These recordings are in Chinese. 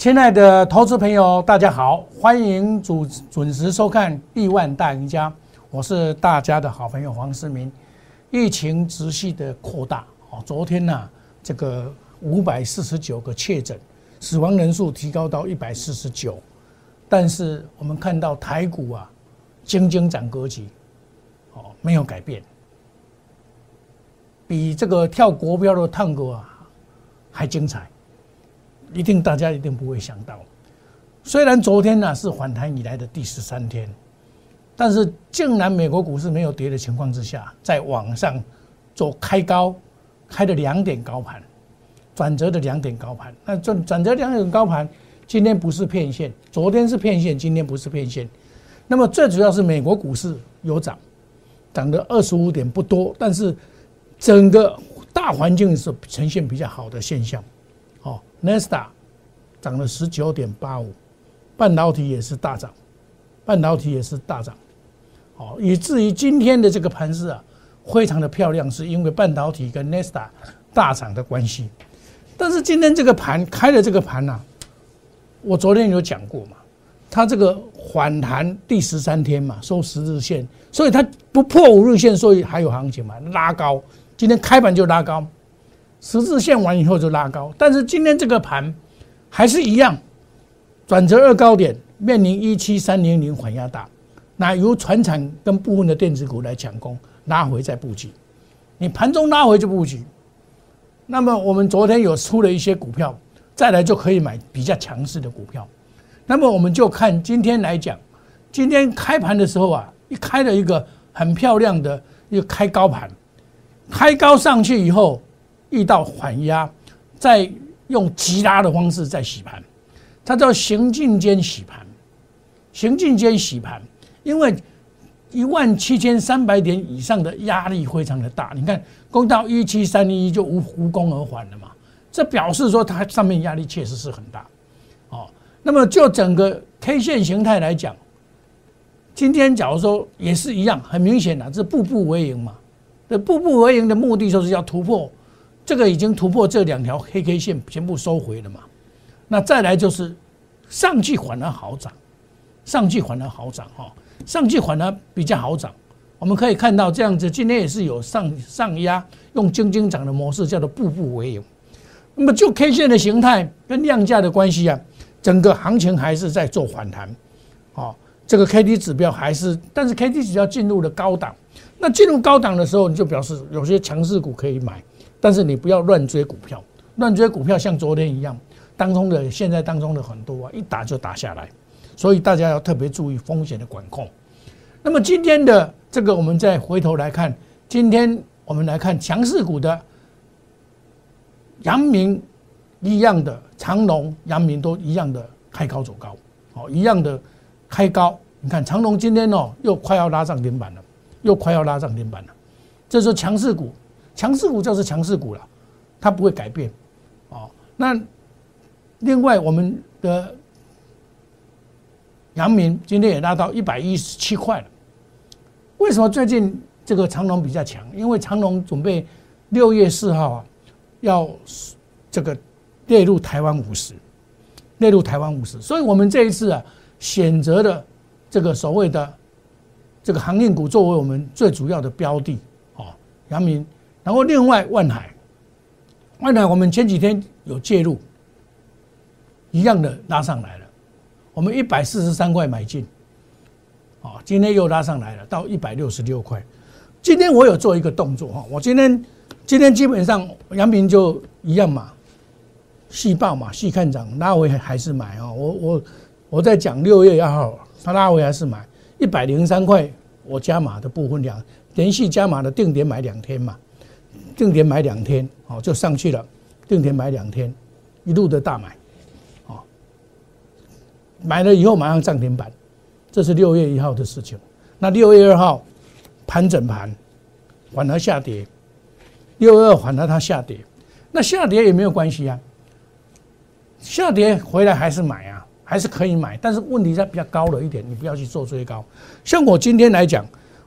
亲爱的投资朋友，大家好，欢迎准准时收看《亿万大赢家》，我是大家的好朋友黄世明。疫情持续的扩大，哦，昨天呢，这个五百四十九个确诊，死亡人数提高到一百四十九，但是我们看到台股啊，精精涨格局，哦，没有改变，比这个跳国标的探戈啊还精彩。一定大家一定不会想到，虽然昨天呢是反弹以来的第十三天，但是竟然美国股市没有跌的情况之下，在往上做开高，开了两点高盘，转折的两点高盘。那转转折两点高盘，今天不是骗线，昨天是骗线，今天不是骗线。那么最主要是美国股市有涨，涨的二十五点不多，但是整个大环境是呈现比较好的现象。N e s t a 涨了十九点八五，半导体也是大涨，半导体也是大涨，哦，以至于今天的这个盘势啊，非常的漂亮，是因为半导体跟 n e s t a 大涨的关系。但是今天这个盘开的这个盘呢，我昨天有讲过嘛，它这个反弹第十三天嘛，收十日线，所以它不破五日线，所以还有行情嘛，拉高，今天开盘就拉高。十字线完以后就拉高，但是今天这个盘还是一样，转折二高点面临一七三零零缓压大，那由船产跟部分的电子股来抢攻，拉回再布局。你盘中拉回就布局，那么我们昨天有出了一些股票，再来就可以买比较强势的股票。那么我们就看今天来讲，今天开盘的时候啊，一开了一个很漂亮的一个开高盘，开高上去以后。遇到缓压，再用急拉的方式再洗盘，它叫行进间洗盘，行进间洗盘，因为一万七千三百点以上的压力非常的大，你看攻到一七三零一就无无功而返了嘛，这表示说它上面压力确实是很大，哦，那么就整个 K 线形态来讲，今天假如说也是一样，很明显的这步步为营嘛，这步步为营的目的就是要突破。这个已经突破这两条黑 K 线，全部收回了嘛？那再来就是上去反而好涨，上去反而好涨哈，上去反而比较好涨。我们可以看到这样子，今天也是有上上压，用精精涨的模式，叫做步步为营。那么就 K 线的形态跟量价的关系啊，整个行情还是在做反弹，哦，这个 K D 指标还是，但是 K D 指标进入了高档，那进入高档的时候，你就表示有些强势股可以买。但是你不要乱追股票，乱追股票像昨天一样，当中的现在当中的很多啊，一打就打下来，所以大家要特别注意风险的管控。那么今天的这个，我们再回头来看，今天我们来看强势股的阳明一样的长隆、阳明都一样的开高走高，哦，一样的开高。你看长隆今天哦，又快要拉涨停板了，又快要拉涨停板了，这是强势股。强势股就是强势股了，它不会改变，哦。那另外我们的阳明今天也拉到一百一十七块了。为什么最近这个长隆比较强？因为长隆准备六月四号啊，要这个列入台湾五十，列入台湾五十。所以我们这一次啊，选择的这个所谓的这个航运股作为我们最主要的标的，哦，阳明。然后另外万海，万海我们前几天有介入，一样的拉上来了，我们一百四十三块买进，哦，今天又拉上来了到一百六十六块。今天我有做一个动作哈，我今天今天基本上杨明就一样嘛，细报嘛，细看涨，拉回还是买啊。我我我在讲六月一号，他拉回还是买一百零三块，我加码的部分两连续加码的定点买两天嘛。定点买两天，哦，就上去了。定点买两天，一路的大买，哦，买了以后马上涨停板，这是六月一号的事情。那六月二号盘整盘，反而下跌。六月二反而它下跌，那下跌也没有关系啊。下跌回来还是买啊，还是可以买，但是问题在比较高了一点，你不要去做追高。像我今天来讲，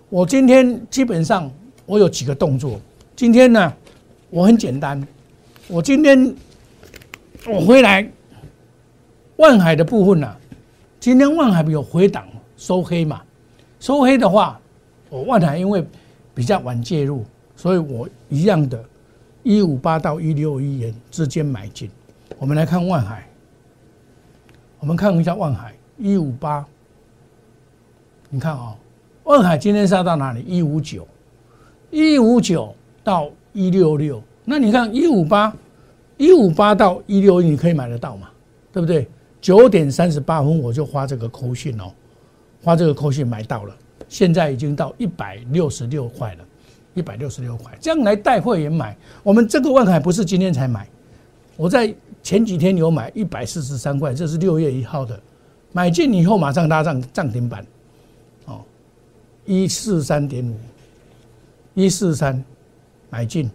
我今天基本上我有几个动作。今天呢，我很简单，我今天我回来万海的部分呢，今天万海有回档收黑嘛？收黑的话，我万海因为比较晚介入，所以我一样的，一五八到一六一元之间买进。我们来看万海，我们看一下万海一五八，你看啊，万海今天杀到哪里？一五九，一五九到一六六，那你看一五八，一五八到一六一，你可以买得到嘛？对不对？九点三十八分我就花这个扣讯哦，花这个扣讯买到了，现在已经到一百六十六块了，一百六十六块，这样来带会员买。我们这个万海不是今天才买，我在。前几天有买一百四十三块，这是六月一号的，买进以后马上拉上涨停板，哦，一四三点五，一四三买进，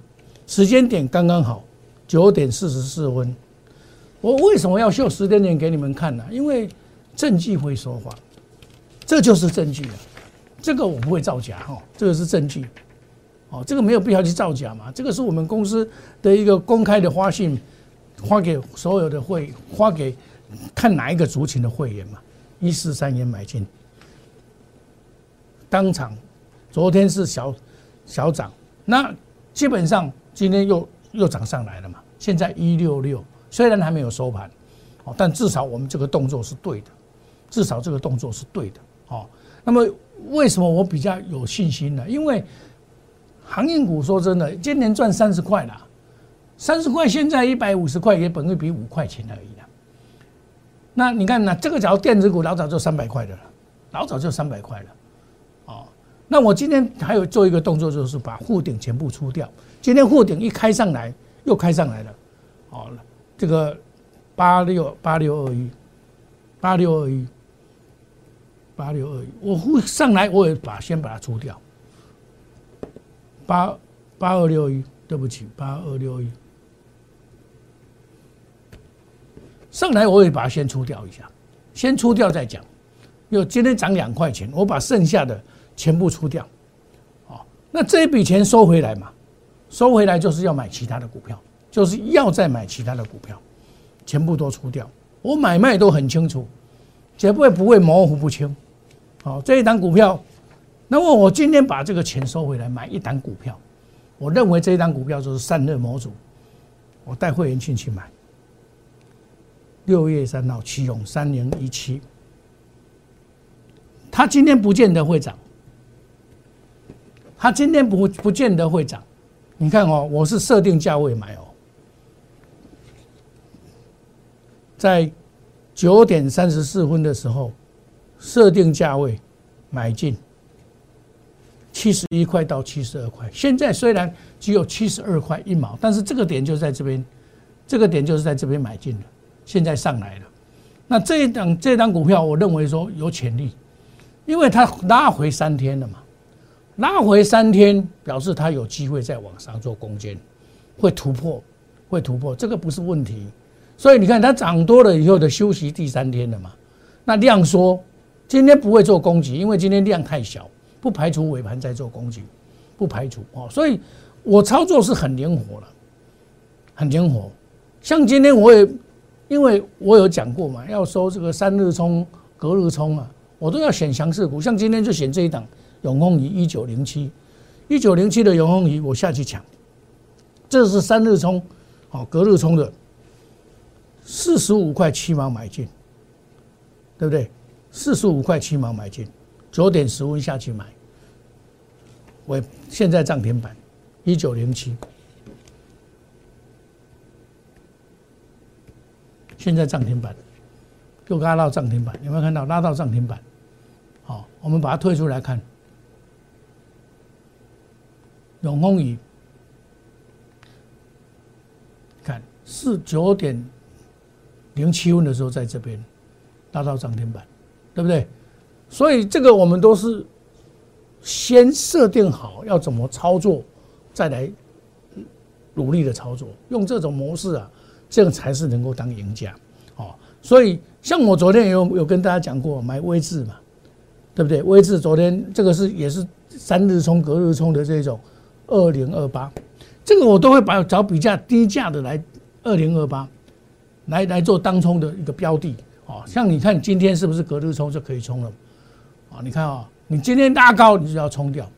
时间点刚刚好，九点四十四分。我为什么要秀时间点给你们看呢？因为证据会说话，这就是证据啊。这个我不会造假哈，这个是证据，哦，这个没有必要去造假嘛，这个是我们公司的一个公开的花信。发给所有的会，发给看哪一个族群的会员嘛？一四三元买进，当场，昨天是小小涨，那基本上今天又又涨上来了嘛？现在一六六，虽然还没有收盘，哦，但至少我们这个动作是对的，至少这个动作是对的，哦。那么为什么我比较有信心呢？因为航运股说真的，今年赚三十块了。三十块，现在一百五十块，也本会比五块钱而已了。那你看，呢这个假如电子股老早就三百块的了，老早就三百块了。那我今天还有做一个动作，就是把护顶全部出掉。今天护顶一开上来，又开上来了。哦，这个八六八六二一，八六二一，八六二一，我护上来，我也把先把它出掉。八八二六一，对不起，八二六一。上来我也把它先出掉一下，先出掉再讲。又今天涨两块钱，我把剩下的全部出掉。哦，那这一笔钱收回来嘛？收回来就是要买其他的股票，就是要再买其他的股票，全部都出掉。我买卖都很清楚，绝不会不会模糊不清。好，这一档股票，那么我今天把这个钱收回来买一单股票，我认为这一档股票就是散热模组，我带会员进去买。六月三号，启用三零一七，它今天不见得会涨，它今天不不见得会涨。你看哦，我是设定价位买哦，在九点三十四分的时候设定价位买进七十一块到七十二块。现在虽然只有七十二块一毛，但是这个点就在这边，这个点就是在这边买进的。现在上来了，那这一档这档股票，我认为说有潜力，因为它拉回三天了嘛，拉回三天表示它有机会再往上做攻坚，会突破，会突破，这个不是问题。所以你看它涨多了以后的休息第三天了嘛，那量缩，今天不会做攻击，因为今天量太小，不排除尾盘再做攻击，不排除哦。所以我操作是很灵活了，很灵活。像今天我也。因为我有讲过嘛，要收这个三日冲、隔日冲啊，我都要选强势股。像今天就选这一档永丰鱼一九零七，一九零七的永丰鱼，我下去抢。这是三日冲，好隔日冲的，四十五块七毛买进，对不对？四十五块七毛买进，九点十分下去买，我现在涨停板一九零七。现在涨停板，又拉到涨停板，有没有看到拉到涨停板？好，我们把它推出来看。永丰宇，看是九点零七分的时候在这边拉到涨停板，对不对？所以这个我们都是先设定好要怎么操作，再来努力的操作，用这种模式啊。这样才是能够当赢家，哦，所以像我昨天有有跟大家讲过买微智嘛，对不对？微智昨天这个是也是三日冲、隔日冲的这种二零二八，这个我都会把找比较低价的来二零二八来来做当冲的一个标的，哦，像你看今天是不是隔日冲就可以冲了？啊，你看啊，你今天拉高你就要冲掉，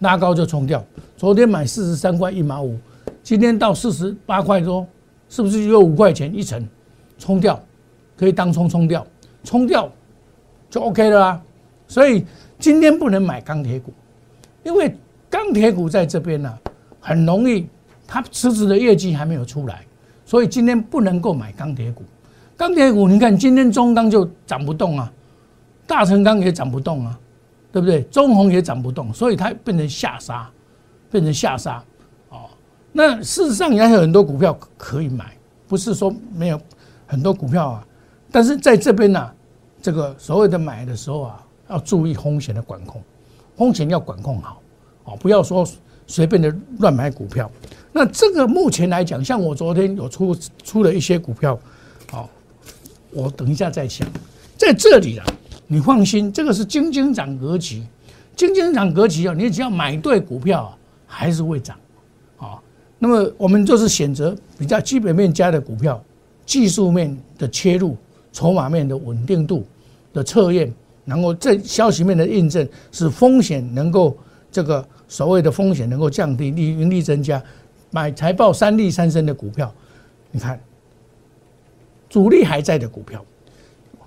拉高就冲掉。昨天买四十三块一毛五，今天到四十八块多，是不是有五块钱一层？冲掉，可以当冲冲掉，冲掉就 OK 了啊。所以今天不能买钢铁股，因为钢铁股在这边呢，很容易它辞职的业绩还没有出来，所以今天不能够买钢铁股。钢铁股，你看今天中钢就涨不动啊，大成钢也涨不动啊，对不对？中红也涨不动，所以它变成下杀，变成下杀。哦，那事实上也有很多股票可以买，不是说没有很多股票啊。但是在这边呢，这个所谓的买的时候啊，要注意风险的管控，风险要管控好，哦，不要说随便的乱买股票。那这个目前来讲，像我昨天有出出了一些股票，好。我等一下再讲，在这里啊，你放心，这个是金金涨格局，金金涨格局啊，你只要买对股票啊，还是会涨，啊，那么我们就是选择比较基本面加的股票，技术面的切入，筹码面的稳定度的测验，然后这消息面的印证，使风险能够这个所谓的风险能够降低，利盈利增加，买财报三利三升的股票，你看。主力还在的股票，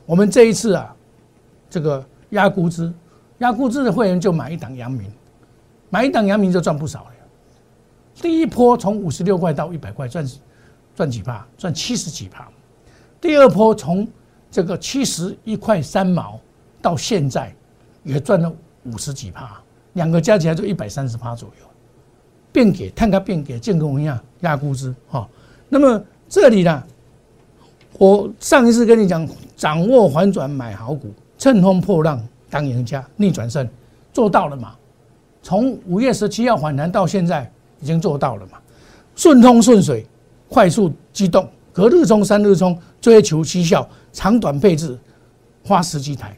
我们这一次啊，这个压估值，压估值的会员就买一档阳明，买一档阳明就赚不少了。第一波从五十六块到一百块赚赚几帕，赚七十几帕。第二波从这个七十一块三毛到现在也赚了五十几帕，两个加起来就一百三十八左右。变给看它变给建工一样压估值哈。那么这里呢？我上一次跟你讲，掌握反转买好股，乘风破浪当赢家，逆转胜，做到了嘛？从五月十七号反弹到现在，已经做到了嘛？顺风顺水，快速机动，隔日冲、三日冲，追求绩效，长短配置，花十几台。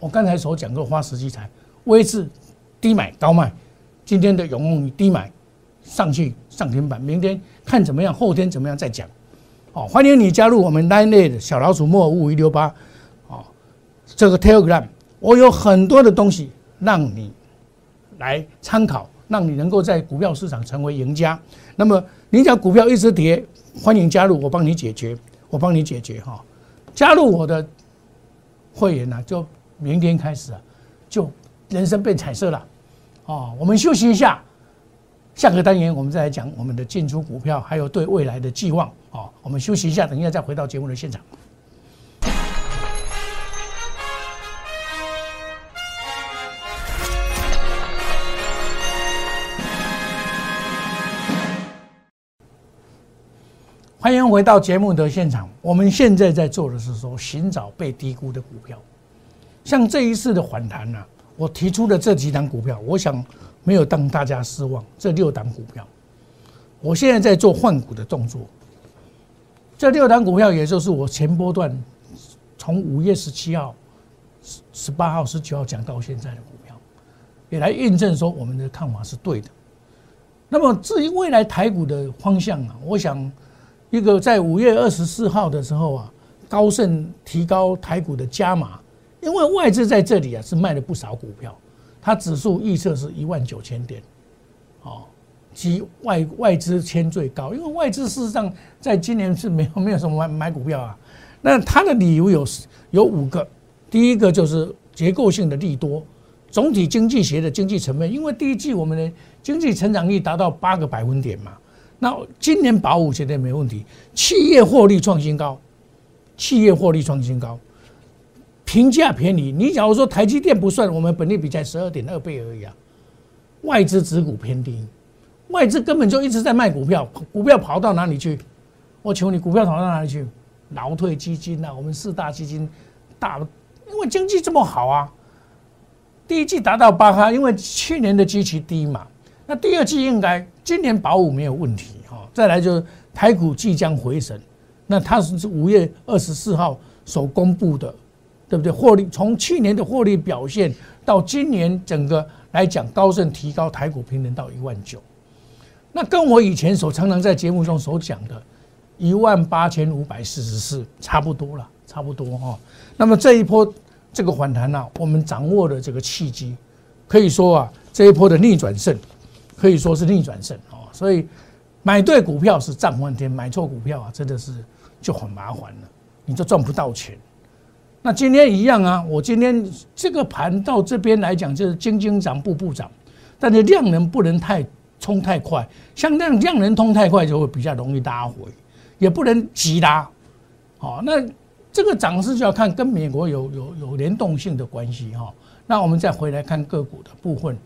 我刚才所讲过，花十几台，位置低买高卖。今天的永旺低买上去上天板，明天看怎么样，后天怎么样再讲。哦，欢迎你加入我们 Line 的小老鼠莫五五一六八，哦，这个 Telegram，我有很多的东西让你来参考，让你能够在股票市场成为赢家。那么你讲股票一直跌，欢迎加入，我帮你解决，我帮你解决哈。加入我的会员呢，就明天开始啊，就人生变彩色了。哦，我们休息一下。下个单元我们再来讲我们的进出股票，还有对未来的寄望。哦，我们休息一下，等一下再回到节目的现场。欢迎回到节目的现场。我们现在在做的是说寻找被低估的股票。像这一次的反弹呢，我提出的这几档股票，我想。没有让大家失望，这六档股票，我现在在做换股的动作。这六档股票，也就是我前波段从五月十七号、十十八号、十九号讲到现在的股票，也来印证说我们的看法是对的。那么至于未来台股的方向啊，我想一个在五月二十四号的时候啊，高盛提高台股的加码，因为外资在这里啊是卖了不少股票。它指数预测是一万九千点，哦，即外外资签最高，因为外资事实上在今年是没有没有什么买买股票啊。那它的理由有有五个，第一个就是结构性的利多，总体经济学的经济层面，因为第一季我们的经济成长率达到八个百分点嘛，那今年保五绝对没问题，企业获利创新高，企业获利创新高。平价便宜，你假如说台积电不算，我们本利比才十二点二倍而已啊。外资持股偏低，外资根本就一直在卖股票，股票跑到哪里去？我求你，股票跑到哪里去？劳退基金呐，我们四大基金大，因为经济这么好啊。第一季达到八哈，因为去年的基期低嘛。那第二季应该今年保五没有问题哈。再来就是台股即将回升，那它是五月二十四号所公布的。对不对？获利从去年的获利表现到今年整个来讲，高盛提高台股平等到一万九，那跟我以前所常常在节目中所讲的，一万八千五百四十四差不多了。差不多哈。那么这一波这个反弹呢，我们掌握了这个契机，可以说啊，这一波的逆转胜，可以说是逆转胜哦。所以买对股票是涨翻天，买错股票啊，真的是就很麻烦了，你就赚不到钱。那今天一样啊，我今天这个盘到这边来讲，就是斤斤涨，步步涨，但是量能不能太冲太快，像那样量能冲太快就会比较容易拉回，也不能急拉。好，那这个涨势就要看跟美国有有有联动性的关系哈。那我们再回来看个股的部分，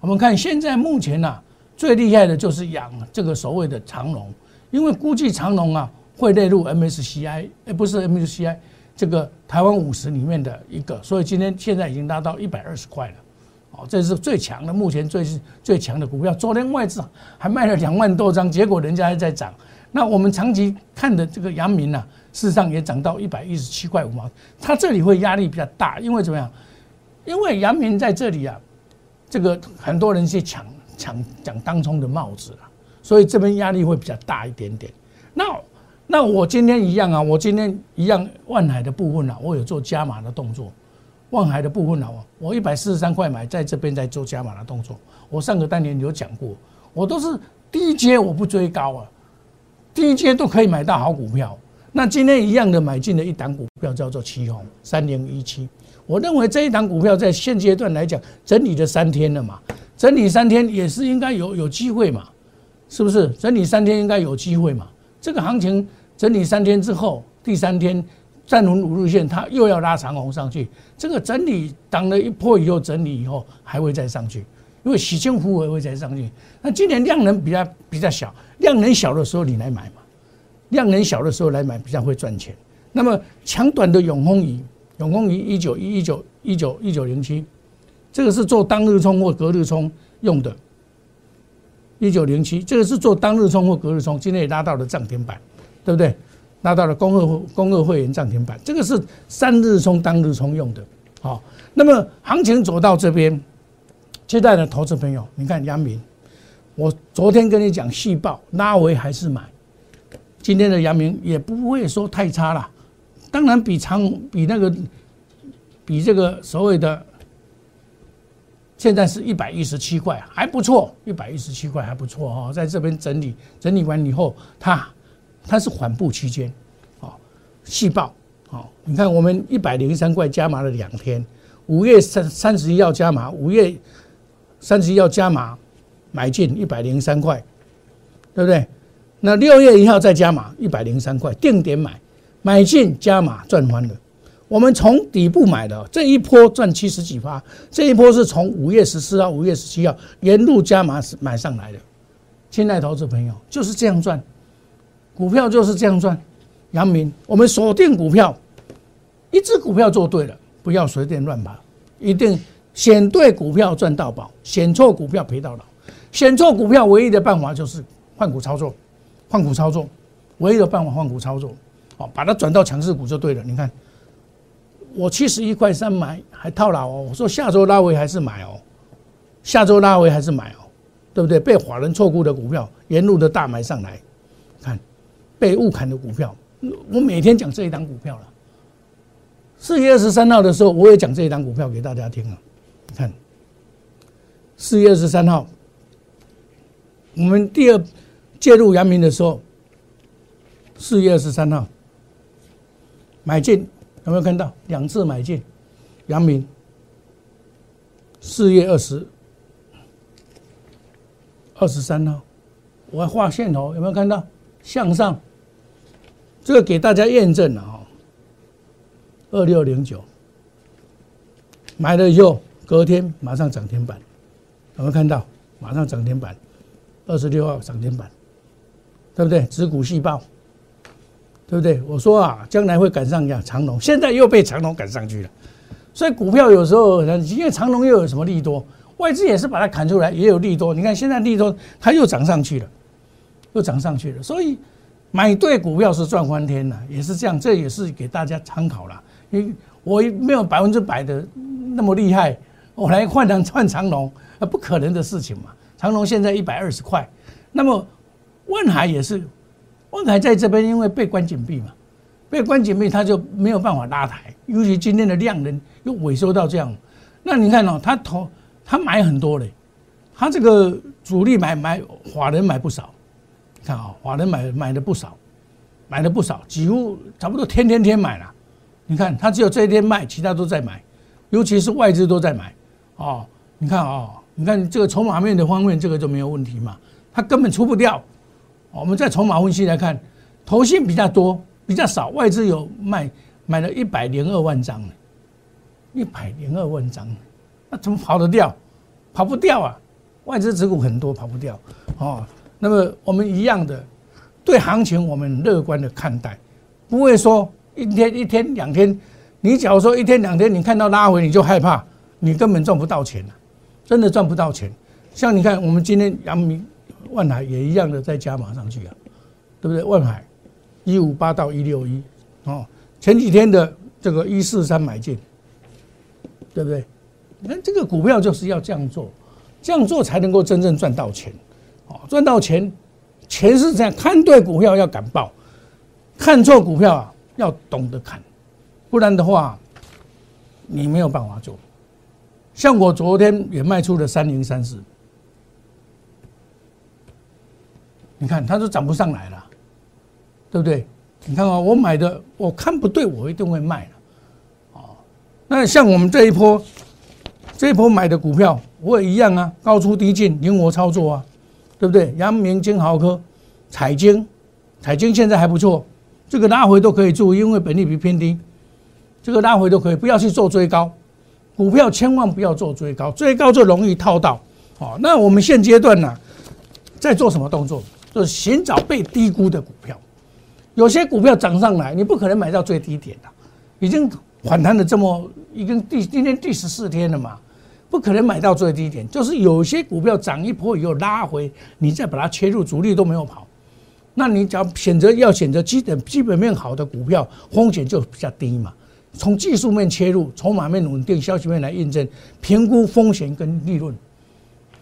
我们看现在目前呢最厉害的就是养这个所谓的长龙，因为估计长龙啊会列入 MSCI，哎不是 MSCI。这个台湾五十里面的一个，所以今天现在已经拉到一百二十块了，哦，这是最强的，目前最最强的股票。昨天外资还卖了两万多张，结果人家还在涨。那我们长期看的这个阳明呢，事实上也涨到一百一十七块五毛，它这里会压力比较大，因为怎么样？因为阳明在这里啊，这个很多人去抢抢抢当冲的帽子了，所以这边压力会比较大一点点。那那我今天一样啊，我今天一样，万海的部分啊，我有做加码的动作。万海的部分啊，我一百四十三块买，在这边在做加码的动作。我上个单年有讲过，我都是低阶，我不追高啊，低阶都可以买到好股票。那今天一样的买进的一档股票叫做旗宏三零一七，我认为这一档股票在现阶段来讲，整理了三天了嘛，整理三天也是应该有有机会嘛，是不是？整理三天应该有机会嘛。这个行情整理三天之后，第三天站稳五日线，它又要拉长红上去。这个整理挡了一波以后，整理以后还会再上去，因为洗清浮也会再上去。那今年量能比较比较小，量能小的时候你来买嘛，量能小的时候来买比较会赚钱。那么强短的永丰仪，永丰仪一九一一九一九一九零七，这个是做当日冲或隔日冲用的。一九零七，这个是做当日冲或隔日冲，今天也拉到了涨停板，对不对？拉到了公二公二会员涨停板，这个是三日冲当日冲用的。好，那么行情走到这边，接待的投资朋友，你看杨明，我昨天跟你讲细报拉回还是买，今天的杨明也不会说太差了，当然比长比那个比这个所谓的。现在是一百一十七块，还不错，一百一十七块还不错哦，在这边整理整理完以后，它它是缓步区间，哦细报，好，你看我们一百零三块加码了两天，五月三三十一要加码，五月三十一要加码买进一百零三块，对不对？那六月一号再加码一百零三块，定点买买进加码赚翻了。我们从底部买的这一波赚七十几发，这一波是从五月十四号、五月十七号沿路加码买上来的。亲爱投资朋友，就是这样赚，股票就是这样赚。杨明，我们锁定股票，一只股票做对了，不要随便乱跑，一定选对股票赚到宝，选错股票赔到老。选错股票唯一的办法就是换股操作，换股操作，唯一的办法换股操作，好，把它转到强势股就对了。你看。我七十一块三买还套牢哦，我说下周拉回还是买哦，下周拉回还是买哦，对不对？被华人错估的股票，沿路的大买上来，看被误砍的股票，我每天讲这一档股票了。四月二十三号的时候，我也讲这一档股票给大家听了。看四月二十三号，我们第二介入阳明的时候，四月二十三号买进。有没有看到两次买进？阳明四月二十二十三号，我要画线头，有没有看到向上？这个给大家验证了哈。二六零九买了以后，隔天马上涨停板，有没有看到？马上涨停板，二十六号涨停板，对不对？指股细胞。对不对？我说啊，将来会赶上样长龙，现在又被长龙赶上去了。所以股票有时候，因为长龙又有什么利多，外资也是把它砍出来，也有利多。你看现在利多，它又涨上去了，又涨上去了。所以买对股票是赚翻天了，也是这样。这也是给大家参考了。因为我没有百分之百的那么厉害，我来换成换长龙，那不可能的事情嘛。长龙现在一百二十块，那么万海也是。万海在这边因为被关紧闭嘛，被关紧闭，它就没有办法拉抬。尤其今天的量能又萎缩到这样，那你看哦，他投他买很多嘞，他这个主力买买法人买不少，你看啊，法人买买的不少，买的不少，几乎差不多天天天买了。你看他只有这一天卖，其他都在买，尤其是外资都在买哦。你看啊，你看这个筹码面的方面，这个就没有问题嘛，它根本出不掉。我们在筹码分析来看，投信比较多，比较少，外资有卖。买了一百零二万张呢，一百零二万张，那怎么跑得掉？跑不掉啊！外资持股很多，跑不掉哦。那么我们一样的，对行情我们乐观的看待，不会说一天一天两天，你假如说一天两天你看到拉回你就害怕，你根本赚不到钱真的赚不到钱。像你看我们今天阳明、万海也一样的在加码上去啊，对不对？万海一五八到一六一哦。前几天的这个一四三买进，对不对？你看这个股票就是要这样做，这样做才能够真正赚到钱。哦，赚到钱，钱是这样看对股票要敢报，看错股票啊要懂得看，不然的话你没有办法做。像我昨天也卖出了三零三四，你看它都涨不上来了，对不对？你看啊，我买的我看不对，我一定会卖的，哦。那像我们这一波，这一波买的股票，我也一样啊，高出低进，灵活操作啊，对不对？阳明、金豪科、彩晶、彩晶现在还不错，这个拉回都可以做，因为本利比偏低，这个拉回都可以，不要去做追高，股票千万不要做追高，追高就容易套到。哦，那我们现阶段呢，在做什么动作？就是寻找被低估的股票。有些股票涨上来，你不可能买到最低点的，已经反弹了这么，已经第今天第十四天了嘛，不可能买到最低点。就是有些股票涨一波以后拉回，你再把它切入，主力都没有跑，那你只要选择要选择基本基本面好的股票，风险就比较低嘛。从技术面切入，筹码面稳定，消息面来印证，评估风险跟利润，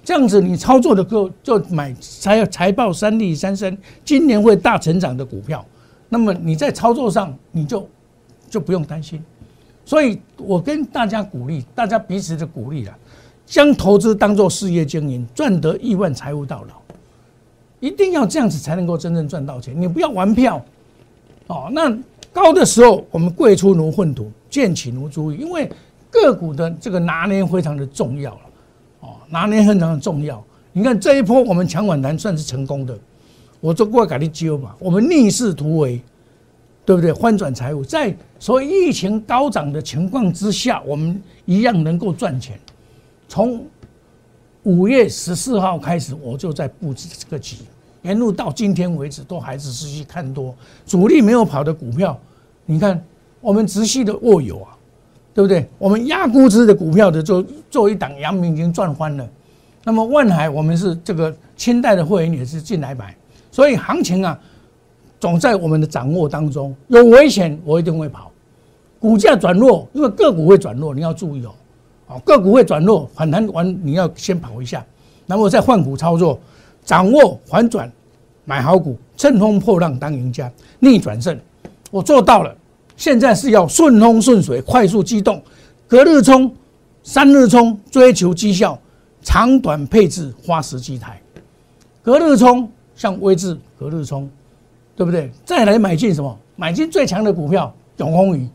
这样子你操作的够就买财财报三利三升，今年会大成长的股票。那么你在操作上你就就不用担心，所以我跟大家鼓励，大家彼此的鼓励啊，将投资当做事业经营，赚得亿万财务到老，一定要这样子才能够真正赚到钱。你不要玩票哦。那高的时候我们贵出如粪土，贱起如猪因为个股的这个拿捏非常的重要了，拿捏非常的重要。你看这一波我们强反弹算是成功的。我做过改的揪嘛，我们逆势突围，对不对？翻转财务，在所谓疫情高涨的情况之下，我们一样能够赚钱。从五月十四号开始，我就在布置这个局，沿路到今天为止，都还是持续看多。主力没有跑的股票，你看我们直系的握有啊，对不对？我们压估值的股票的做做一档，阳明已经赚翻了。那么万海，我们是这个清代的会员也是进来买。所以行情啊，总在我们的掌握当中。有危险，我一定会跑。股价转弱，因为个股会转弱，你要注意哦。啊，个股会转弱，反弹完你要先跑一下，然后再换股操作，掌握反转，买好股，乘风破浪当赢家，逆转胜。我做到了。现在是要顺风顺水，快速机动，隔日冲，三日冲，追求绩效，长短配置，花时机台，隔日冲。像微智、隔日冲，对不对？再来买进什么？买进最强的股票永丰鱼，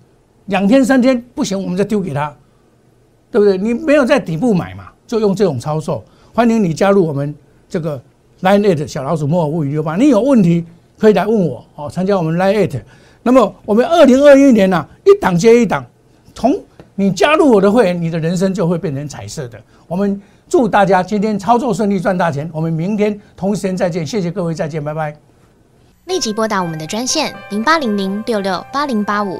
两天三天不行，我们再丢给他，对不对？你没有在底部买嘛，就用这种操作。欢迎你加入我们这个 Line It 小老鼠莫尔物语六八，你有问题可以来问我哦。参加我们 Line It 那么我们二零二一年呢，一档接一档，从你加入我的会员，你的人生就会变成彩色的。我们。祝大家今天操作顺利，赚大钱。我们明天同时间再见，谢谢各位，再见，拜拜。立即拨打我们的专线零八零零六六八零八五